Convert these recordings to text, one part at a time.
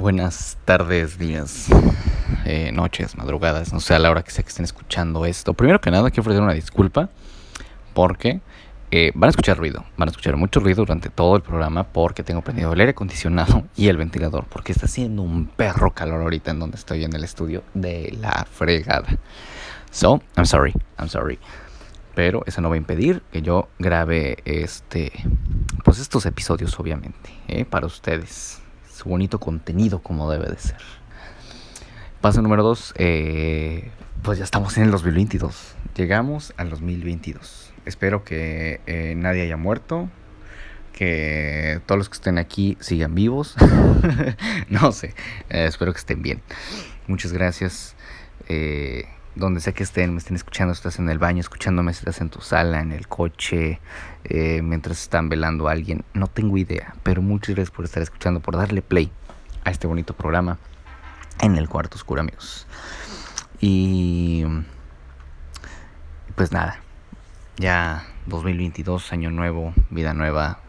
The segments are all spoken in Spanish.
Buenas tardes, días, eh, noches, madrugadas, no sé a la hora que sea que estén escuchando esto. Primero que nada, quiero ofrecer una disculpa porque eh, van a escuchar ruido, van a escuchar mucho ruido durante todo el programa porque tengo prendido el aire acondicionado y el ventilador porque está haciendo un perro calor ahorita en donde estoy en el estudio de la fregada. So, I'm sorry, I'm sorry. Pero eso no va a impedir que yo grabe este, pues estos episodios obviamente, ¿eh? para ustedes su bonito contenido como debe de ser. Paso número 2, eh, pues ya estamos en el 2022. Llegamos al 2022. Espero que eh, nadie haya muerto, que todos los que estén aquí sigan vivos. no sé, eh, espero que estén bien. Muchas gracias. Donde sea que estén, me estén escuchando, estás en el baño, escuchándome, estás en tu sala, en el coche, eh, mientras están velando a alguien. No tengo idea, pero muchas gracias por estar escuchando, por darle play a este bonito programa en el cuarto oscuro, amigos. Y pues nada, ya 2022, año nuevo, vida nueva,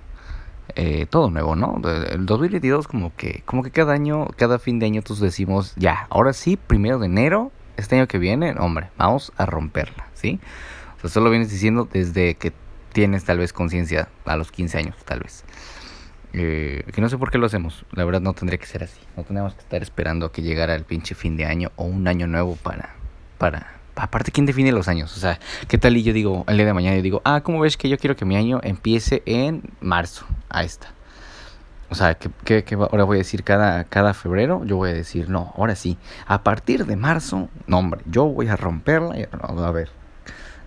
eh, todo nuevo, ¿no? El 2022 como que, como que cada año, cada fin de año todos decimos, ya, ahora sí, primero de enero, este año que viene, hombre, vamos a romperla, ¿sí? O sea, eso lo vienes diciendo desde que tienes tal vez conciencia a los 15 años, tal vez. Eh, que no sé por qué lo hacemos. La verdad no tendría que ser así. No tenemos que estar esperando a que llegara el pinche fin de año o un año nuevo para... para Aparte, ¿quién define los años? O sea, ¿qué tal y yo digo, el día de mañana yo digo, ah, ¿cómo ves que yo quiero que mi año empiece en marzo? Ahí está. O sea, ¿qué, ahora voy a decir cada, cada febrero? Yo voy a decir, no, ahora sí. A partir de marzo, no, hombre, yo voy a romperla. a ver,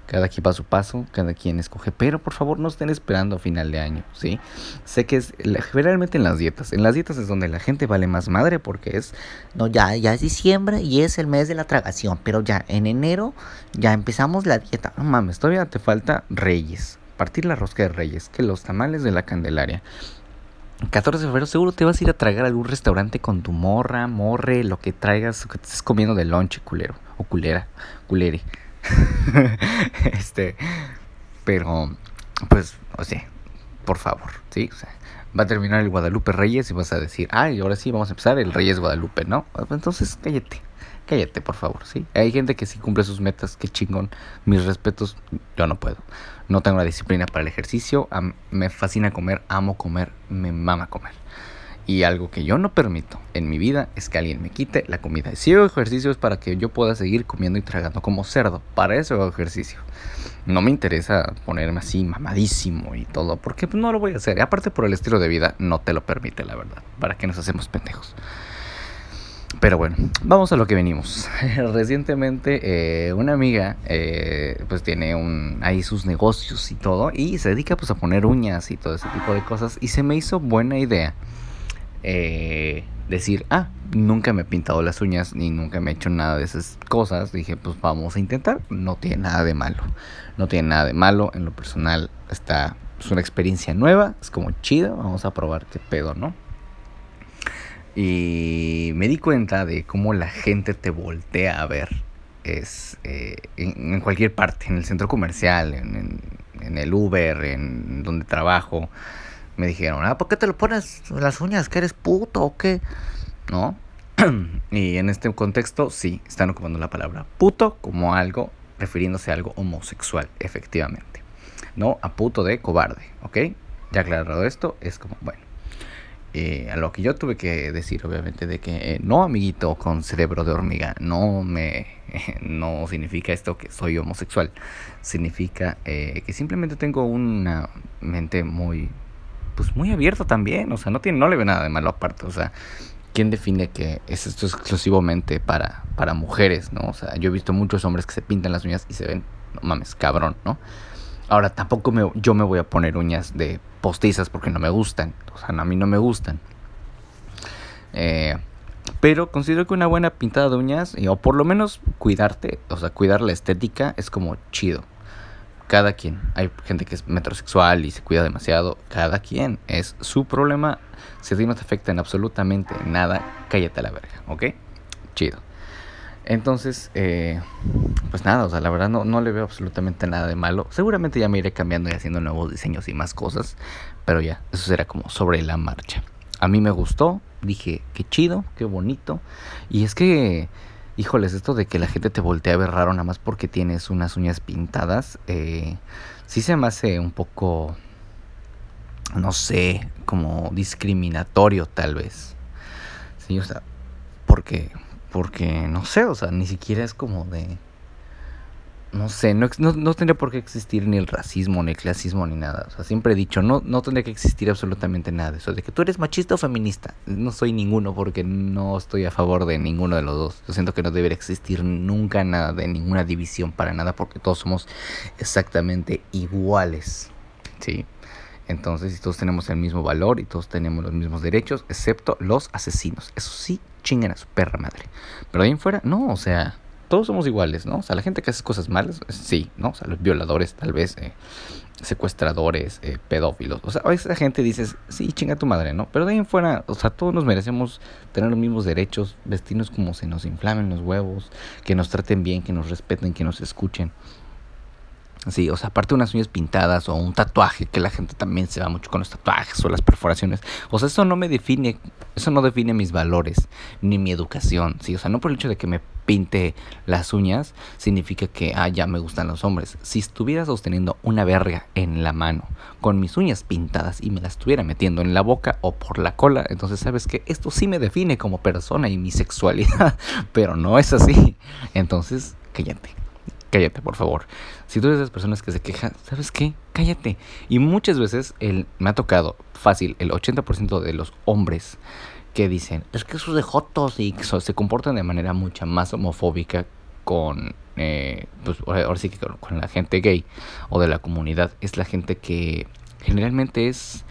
cada quien va a su paso, cada quien escoge, pero por favor no estén esperando final de año, ¿sí? Sé que es generalmente en las dietas, en las dietas es donde la gente vale más madre porque es, no, ya, ya es diciembre y es el mes de la tragación, pero ya en enero ya empezamos la dieta, no mames, todavía te falta Reyes, partir la rosca de Reyes, que los tamales de la Candelaria. 14 de febrero seguro te vas a ir a tragar a algún restaurante con tu morra, morre, lo que traigas, que te estés comiendo de lonche, culero, o culera, culere. este, pero, pues, o sea, por favor, ¿sí? O sea, va a terminar el Guadalupe Reyes y vas a decir, ay, ahora sí vamos a empezar el Reyes Guadalupe, ¿no? Entonces, cállate, cállate, por favor, ¿sí? Hay gente que sí cumple sus metas, qué chingón, mis respetos, yo no puedo. No tengo la disciplina para el ejercicio, me fascina comer, amo comer, me mama comer. Y algo que yo no permito en mi vida es que alguien me quite la comida. Si hago ejercicio es para que yo pueda seguir comiendo y tragando como cerdo. Para eso hago ejercicio. No me interesa ponerme así mamadísimo y todo, porque no lo voy a hacer. Y aparte por el estilo de vida no te lo permite, la verdad. ¿Para qué nos hacemos pendejos? Pero bueno, vamos a lo que venimos. Recientemente eh, una amiga eh, pues tiene un, ahí sus negocios y todo y se dedica pues a poner uñas y todo ese tipo de cosas y se me hizo buena idea eh, decir, ah, nunca me he pintado las uñas ni nunca me he hecho nada de esas cosas. Dije, pues vamos a intentar. No tiene nada de malo. No tiene nada de malo. En lo personal está, es una experiencia nueva. Es como chido. Vamos a probar qué pedo, ¿no? Y me di cuenta de cómo la gente te voltea a ver. Es eh, en, cualquier parte, en el centro comercial, en, en el Uber, en donde trabajo me dijeron, ah, ¿por qué te lo pones las uñas? ¿Que eres puto o qué? ¿No? y en este contexto, sí, están ocupando la palabra puto como algo, refiriéndose a algo homosexual, efectivamente. No a puto de cobarde, ¿ok? Ya aclarado esto, es como, bueno. Eh, a lo que yo tuve que decir, obviamente, de que eh, no, amiguito con cerebro de hormiga, no me. no significa esto que soy homosexual. Significa eh, que simplemente tengo una mente muy pues muy abierto también, o sea, no tiene no le ve nada de malo aparte, o sea, ¿quién define que es esto exclusivamente para para mujeres, no? O sea, yo he visto muchos hombres que se pintan las uñas y se ven, no mames, cabrón, ¿no? Ahora, tampoco me, yo me voy a poner uñas de postizas porque no me gustan, o sea, a mí no me gustan. Eh, pero considero que una buena pintada de uñas, o por lo menos cuidarte, o sea, cuidar la estética es como chido cada quien. Hay gente que es metrosexual y se cuida demasiado. Cada quien. Es su problema. Si a ti no te afecta en absolutamente nada, cállate a la verga, ¿ok? Chido. Entonces, eh, pues nada, o sea, la verdad no, no le veo absolutamente nada de malo. Seguramente ya me iré cambiando y haciendo nuevos diseños y más cosas. Pero ya, eso será como sobre la marcha. A mí me gustó, dije, qué chido, qué bonito. Y es que, híjoles, esto de que la gente te voltea a ver raro nada más porque tienes unas uñas pintadas, eh, sí se me hace un poco, no sé, como discriminatorio tal vez. Sí, o sea, porque, porque, no sé, o sea, ni siquiera es como de no sé, no, no, tendría por qué existir ni el racismo, ni el clasismo, ni nada. O sea, siempre he dicho, no, no tendría que existir absolutamente nada eso. De que tú eres machista o feminista. No soy ninguno porque no estoy a favor de ninguno de los dos. Yo siento que no debería existir nunca nada de ninguna división para nada porque todos somos exactamente iguales. ¿Sí? Entonces, si todos tenemos el mismo valor y todos tenemos los mismos derechos, excepto los asesinos. Eso sí, chinguen a su perra madre. Pero ahí en fuera, no, o sea todos somos iguales, ¿no? O sea, la gente que hace cosas malas, sí, ¿no? O sea, los violadores, tal vez, eh, secuestradores, eh, pedófilos. O sea, a esa gente dices, sí, chinga tu madre, ¿no? Pero de ahí en fuera, o sea, todos nos merecemos tener los mismos derechos, vestirnos como se nos inflamen los huevos, que nos traten bien, que nos respeten, que nos escuchen. Sí, o sea, aparte de unas uñas pintadas o un tatuaje, que la gente también se va mucho con los tatuajes o las perforaciones. O sea, eso no me define, eso no define mis valores ni mi educación, sí, o sea, no por el hecho de que me pinte las uñas significa que, ah, ya me gustan los hombres. Si estuviera sosteniendo una verga en la mano con mis uñas pintadas y me las estuviera metiendo en la boca o por la cola, entonces sabes que esto sí me define como persona y mi sexualidad, pero no es así. Entonces, cállate cállate, por favor. Si tú eres de esas personas que se quejan, ¿sabes qué? Cállate. Y muchas veces el, me ha tocado fácil, el 80% de los hombres que dicen, es que esos de jotos y se comportan de manera mucha más homofóbica con, eh, pues ahora sí que con, la gente gay o de la comunidad, es la gente que generalmente es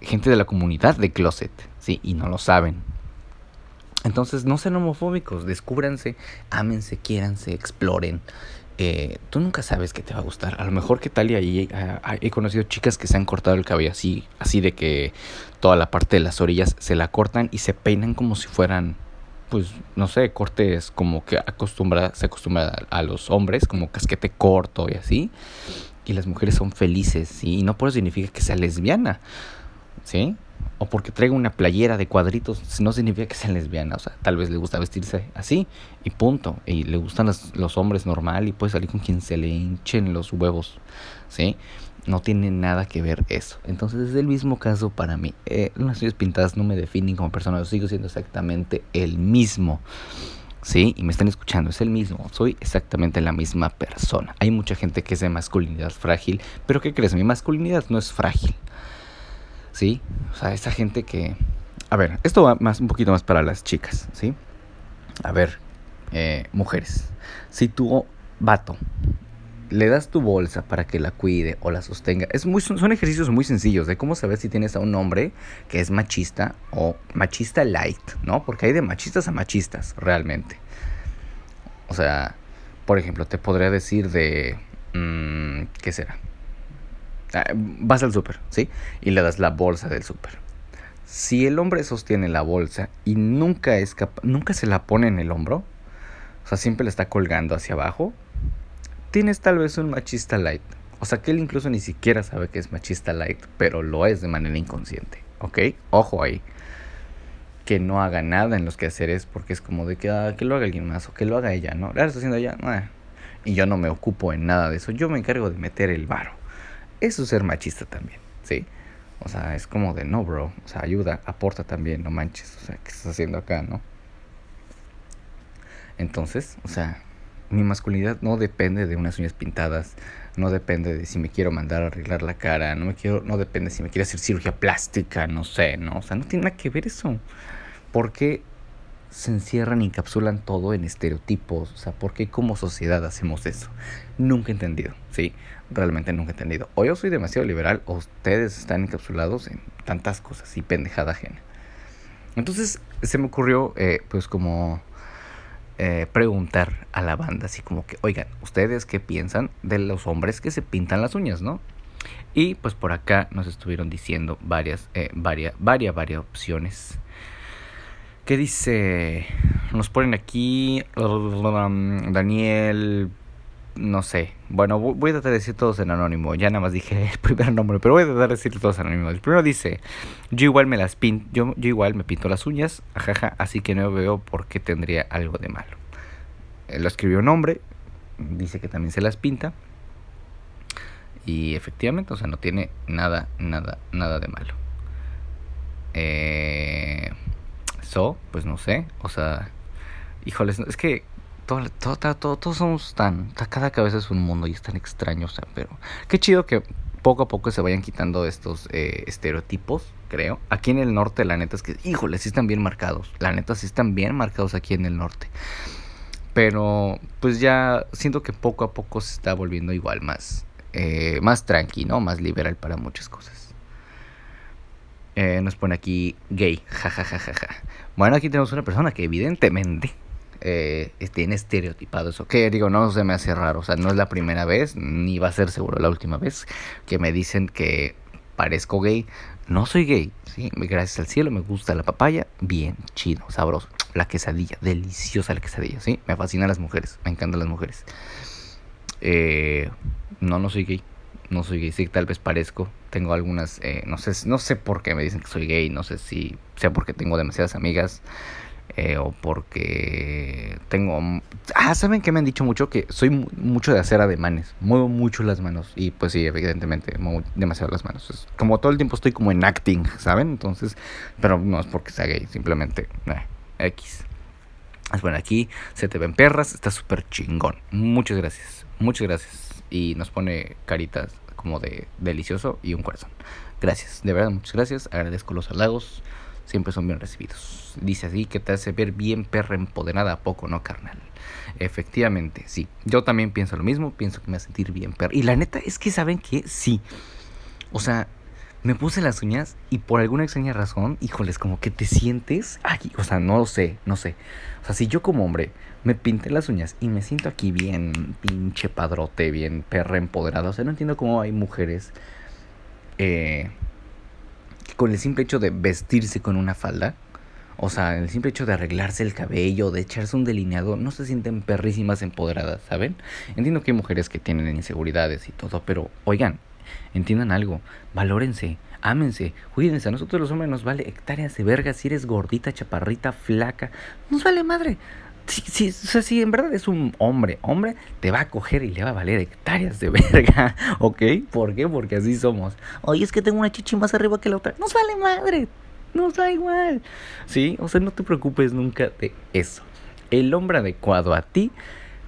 gente de la comunidad de closet, ¿sí? Y no lo saben. Entonces no sean homofóbicos, descúbranse, ámense, quiéranse, exploren. Eh, tú nunca sabes qué te va a gustar. A lo mejor que tal y ahí he conocido chicas que se han cortado el cabello así, así de que toda la parte de las orillas se la cortan y se peinan como si fueran, pues, no sé, cortes como que acostumbra, se acostumbra a, a los hombres, como casquete corto y así. Y las mujeres son felices, ¿sí? Y no por eso significa que sea lesbiana, ¿sí? O porque traiga una playera de cuadritos, no significa que sea lesbiana. O sea, tal vez le gusta vestirse así y punto. Y le gustan los, hombres normal y puede salir con quien se le hinchen los huevos. ¿Sí? No tiene nada que ver eso. Entonces es el mismo caso para mí. Eh, las uñas pintadas no me definen como persona. Yo sigo siendo exactamente el mismo. ¿sí? Y me están escuchando, es el mismo, soy exactamente la misma persona. Hay mucha gente que es de masculinidad frágil, pero ¿qué crees? Mi masculinidad no es frágil. ¿Sí? O sea, esa gente que... A ver, esto va más, un poquito más para las chicas, ¿sí? A ver, eh, mujeres, si tu vato le das tu bolsa para que la cuide o la sostenga, es muy, son ejercicios muy sencillos de cómo saber si tienes a un hombre que es machista o machista light, ¿no? Porque hay de machistas a machistas, realmente. O sea, por ejemplo, te podría decir de... Mmm, ¿Qué será? Ah, vas al súper, ¿sí? Y le das la bolsa del súper. Si el hombre sostiene la bolsa y nunca, es nunca se la pone en el hombro, o sea, siempre la está colgando hacia abajo, tienes tal vez un machista light. O sea, que él incluso ni siquiera sabe que es machista light, pero lo es de manera inconsciente, ¿ok? Ojo ahí. Que no haga nada en los quehaceres porque es como de que, ah, que lo haga alguien más o que lo haga ella, ¿no? La está haciendo ella, y yo no me ocupo en nada de eso. Yo me encargo de meter el varo. Eso es ser machista también, ¿sí? O sea, es como de no, bro. O sea, ayuda, aporta también, no manches. O sea, ¿qué estás haciendo acá, no? Entonces, o sea, mi masculinidad no depende de unas uñas pintadas, no depende de si me quiero mandar a arreglar la cara, no me quiero, no depende si me quiero hacer cirugía plástica, no sé, no, o sea, no tiene nada que ver eso. Porque se encierran y encapsulan todo en estereotipos, o sea, ¿por qué como sociedad hacemos eso? Nunca he entendido, ¿sí? realmente nunca he entendido. O yo soy demasiado liberal o ustedes están encapsulados en tantas cosas y pendejada ajena. Entonces se me ocurrió eh, pues como eh, preguntar a la banda así como que, oigan, ¿ustedes qué piensan de los hombres que se pintan las uñas, no? Y pues por acá nos estuvieron diciendo varias, eh, varias, varias, varias opciones. ¿Qué dice? Nos ponen aquí Daniel, no sé, Bueno, voy a tratar de decir todos en anónimo. Ya nada más dije el primer nombre, pero voy a tratar de decir todos en anónimo. El primero dice, yo igual me las pinto, yo, yo igual me pinto las uñas, ajaja, así que no veo por qué tendría algo de malo. Él lo escribió un hombre, dice que también se las pinta. Y efectivamente, o sea, no tiene nada, nada, nada de malo. Eh, so, pues no sé, o sea, híjoles, es que todo, todo, todos somos tan, cada cabeza es un mundo y es tan extraño, o sea, pero qué chido que poco a poco se vayan quitando estos eh, estereotipos, creo. Aquí en el norte, la neta es que, híjole, sí están bien marcados. La neta sí están bien marcados aquí en el norte. Pero, pues ya siento que poco a poco se está volviendo igual más, eh, más tranqui, ¿no? Más liberal para muchas cosas. Eh, nos pone aquí gay, jajajajaja. Bueno, aquí tenemos una persona que evidentemente eh, tiene estereotipado eso. Que digo, no se me hace raro. O sea, no es la primera vez, ni va a ser seguro la última vez que me dicen que parezco gay. No soy gay, ¿sí? Gracias al cielo me gusta la papaya. Bien, chido, sabroso. La quesadilla, deliciosa la quesadilla, ¿sí? Me fascinan las mujeres, me encantan las mujeres. Eh, no, no soy gay. No soy gay, sí, tal vez parezco. Tengo algunas, eh, no sé, no sé por qué me dicen que soy gay. No sé si sea porque tengo demasiadas amigas. Eh, o porque tengo... Ah, ¿saben que me han dicho mucho? Que soy mucho de hacer ademanes, muevo mucho las manos y pues sí, evidentemente, muevo demasiado las manos. como todo el tiempo estoy como en acting, ¿saben? Entonces, pero no es porque sea gay, simplemente eh, X. Bueno, aquí se te ven perras, está súper chingón. Muchas gracias, muchas gracias. Y nos pone caritas como de delicioso y un corazón. Gracias, de verdad, muchas gracias. Agradezco los halagos siempre son bien recibidos. Dice así que te hace ver bien perra empoderada a poco, ¿no, carnal? Efectivamente, sí. Yo también pienso lo mismo, pienso que me hace sentir bien perra. Y la neta es que saben que sí. O sea, me puse las uñas y por alguna extraña razón, híjoles, como que te sientes aquí, o sea, no lo sé, no sé. O sea, si yo como hombre me pinté las uñas y me siento aquí bien pinche padrote, bien perra empoderada, o sea, no entiendo cómo hay mujeres eh, con el simple hecho de vestirse con una falda, o sea, el simple hecho de arreglarse el cabello, de echarse un delineado, no se sienten perrísimas empoderadas, ¿saben? Entiendo que hay mujeres que tienen inseguridades y todo, pero oigan, entiendan algo, valórense, ámense, cuídense. A nosotros los hombres nos vale hectáreas de verga si eres gordita, chaparrita, flaca, nos vale madre. Si, o sea, si en verdad es un hombre, hombre, te va a coger y le va a valer hectáreas de verga, ¿ok? ¿Por qué? Porque así somos. Oye, es que tengo una chichi más arriba que la otra. Nos vale madre, nos da igual. ¿Sí? O sea, no te preocupes nunca de eso. El hombre adecuado a ti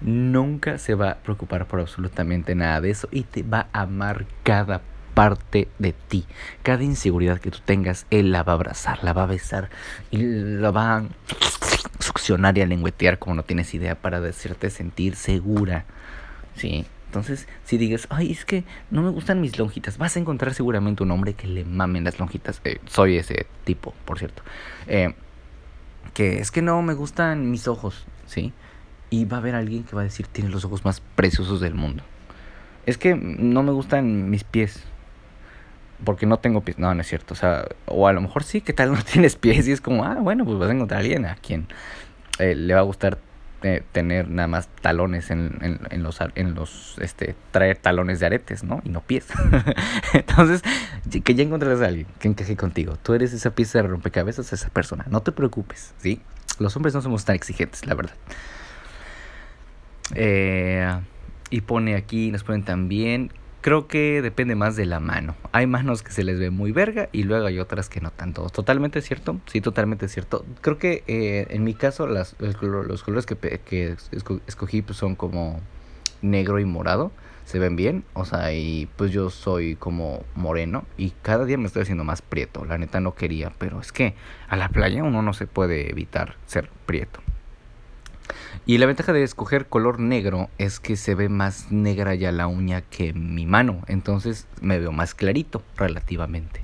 nunca se va a preocupar por absolutamente nada de eso y te va a amar cada parte de ti. Cada inseguridad que tú tengas, él la va a abrazar, la va a besar y la va a succionar y a lengüetear como no tienes idea para decirte sentir segura. ¿Sí? Entonces, si digas, ay, es que no me gustan mis lonjitas, vas a encontrar seguramente un hombre que le mamen las lonjitas. Eh, soy ese tipo, por cierto. Eh, que es que no me gustan mis ojos, ¿sí? Y va a haber alguien que va a decir, tienes los ojos más preciosos del mundo. Es que no me gustan mis pies porque no tengo pies. No, no es cierto. O sea, o a lo mejor sí, que tal no tienes pies y es como, ah, bueno, pues vas a encontrar a alguien a quien eh, le va a gustar eh, tener nada más talones en, en, los, en los, este, traer talones de aretes, ¿no? Y no pies. Entonces, que ya encontrarás a alguien que encaje contigo. Tú eres esa pieza de rompecabezas, esa persona. No te preocupes, ¿sí? Los hombres no somos tan exigentes, la verdad. Eh, y pone aquí, nos ponen también creo que depende más de la mano. Hay manos que se les ve muy verga y luego hay otras que no tanto. Totalmente cierto, sí, totalmente cierto. Creo que eh, en mi caso las, los colores que, que escogí pues, son como negro y morado. Se ven bien, o sea, y pues yo soy como moreno y cada día me estoy haciendo más prieto. La neta no quería, pero es que a la playa uno no se puede evitar ser prieto. Y la ventaja de escoger color negro es que se ve más negra ya la uña que mi mano. Entonces me veo más clarito relativamente.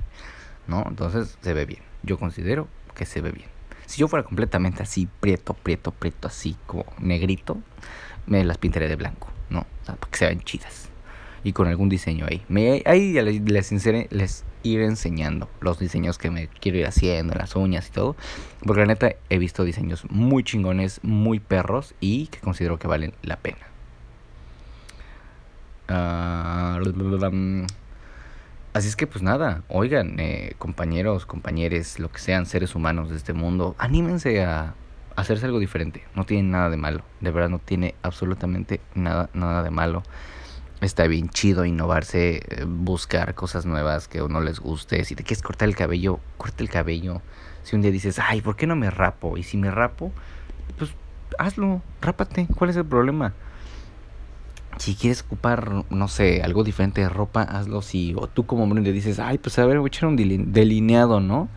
¿No? Entonces se ve bien. Yo considero que se ve bien. Si yo fuera completamente así, prieto, prieto, prieto, así como negrito, me las pintaría de blanco. ¿No? O sea, para que se vean chidas y con algún diseño ahí. Me, ahí les, les, les iré enseñando los diseños que me quiero ir haciendo, las uñas y todo. Porque la neta he visto diseños muy chingones, muy perros y que considero que valen la pena. Ah, así es que pues nada, oigan, eh, compañeros, compañeres, lo que sean seres humanos de este mundo, anímense a hacerse algo diferente. No tiene nada de malo, de verdad no tiene absolutamente nada, nada de malo. Está bien chido innovarse, eh, buscar cosas nuevas que no les guste. Si te quieres cortar el cabello, corta el cabello. Si un día dices, ay, ¿por qué no me rapo? Y si me rapo, pues hazlo, rápate. ¿Cuál es el problema? si quieres ocupar, no sé, algo diferente de ropa, hazlo si, o tú como hombre le dices, ay, pues a ver, voy a echar un delineado, ¿no?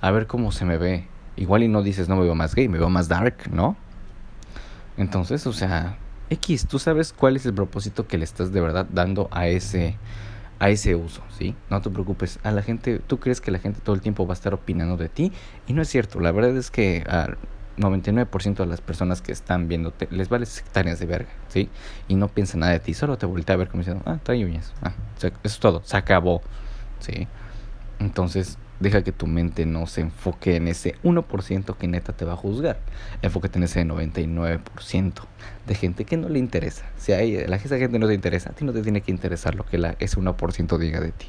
A ver cómo se me ve. Igual y no dices, no me veo más gay, me veo más dark, ¿no? Entonces, o sea, X, tú sabes cuál es el propósito que le estás de verdad dando a ese, a ese uso, ¿sí? No te preocupes, a la gente, tú crees que la gente todo el tiempo va a estar opinando de ti y no es cierto, la verdad es que... 99% de las personas que están viéndote les vale sectarias de verga, ¿sí? Y no piensa nada de ti, solo te voltea a ver como diciendo, ah, trae uñas, ah, eso es todo, se acabó, ¿sí? Entonces, deja que tu mente no se enfoque en ese 1% que neta te va a juzgar. Enfócate en ese 99% de gente que no le interesa. Si a la, esa gente no te interesa, a ti no te tiene que interesar lo que la, ese 1% diga de ti,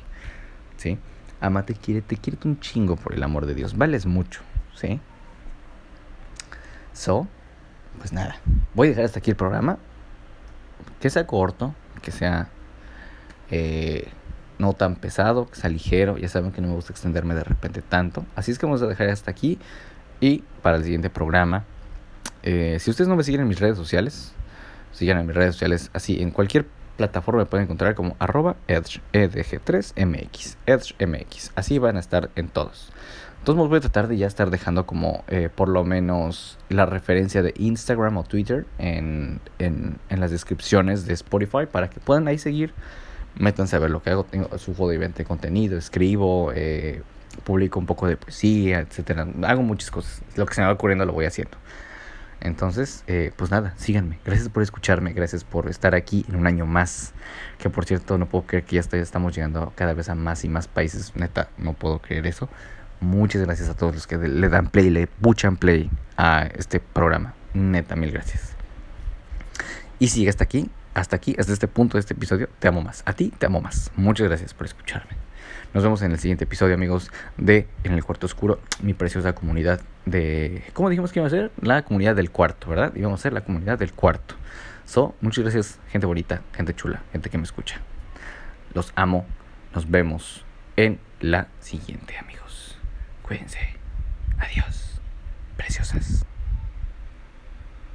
¿sí? Amate, quiere, te quiere un chingo por el amor de Dios, vales mucho, ¿sí? So, pues nada, voy a dejar hasta aquí el programa. Que sea corto, que sea eh, no tan pesado, que sea ligero. Ya saben que no me gusta extenderme de repente tanto. Así es que vamos a dejar hasta aquí. Y para el siguiente programa, eh, si ustedes no me siguen en mis redes sociales, sigan en mis redes sociales así, en cualquier plataforma me pueden encontrar como arroba edge, edg3mx, edgemx. Así van a estar en todos. Entonces voy a tratar de ya estar dejando como eh, por lo menos la referencia de Instagram o Twitter en, en, en, las descripciones de Spotify para que puedan ahí seguir. Métanse a ver lo que hago. Tengo, subo de de contenido, escribo, eh, publico un poco de poesía, etcétera. Hago muchas cosas. Lo que se me va ocurriendo lo voy haciendo. Entonces, eh, pues nada, síganme. Gracias por escucharme, gracias por estar aquí en un año más. Que por cierto, no puedo creer que ya estamos llegando cada vez a más y más países. Neta, no puedo creer eso. Muchas gracias a todos los que le dan play, le puchan play a este programa. Neta, mil gracias. Y sigue hasta aquí, hasta aquí, hasta este punto de este episodio, te amo más. A ti te amo más. Muchas gracias por escucharme. Nos vemos en el siguiente episodio, amigos, de En el Cuarto Oscuro, mi preciosa comunidad de... ¿Cómo dijimos que iba a ser? La comunidad del cuarto, ¿verdad? Íbamos a ser la comunidad del cuarto. So, muchas gracias, gente bonita, gente chula, gente que me escucha. Los amo. Nos vemos en la siguiente, amigos. Cuídense. Adiós. Preciosas.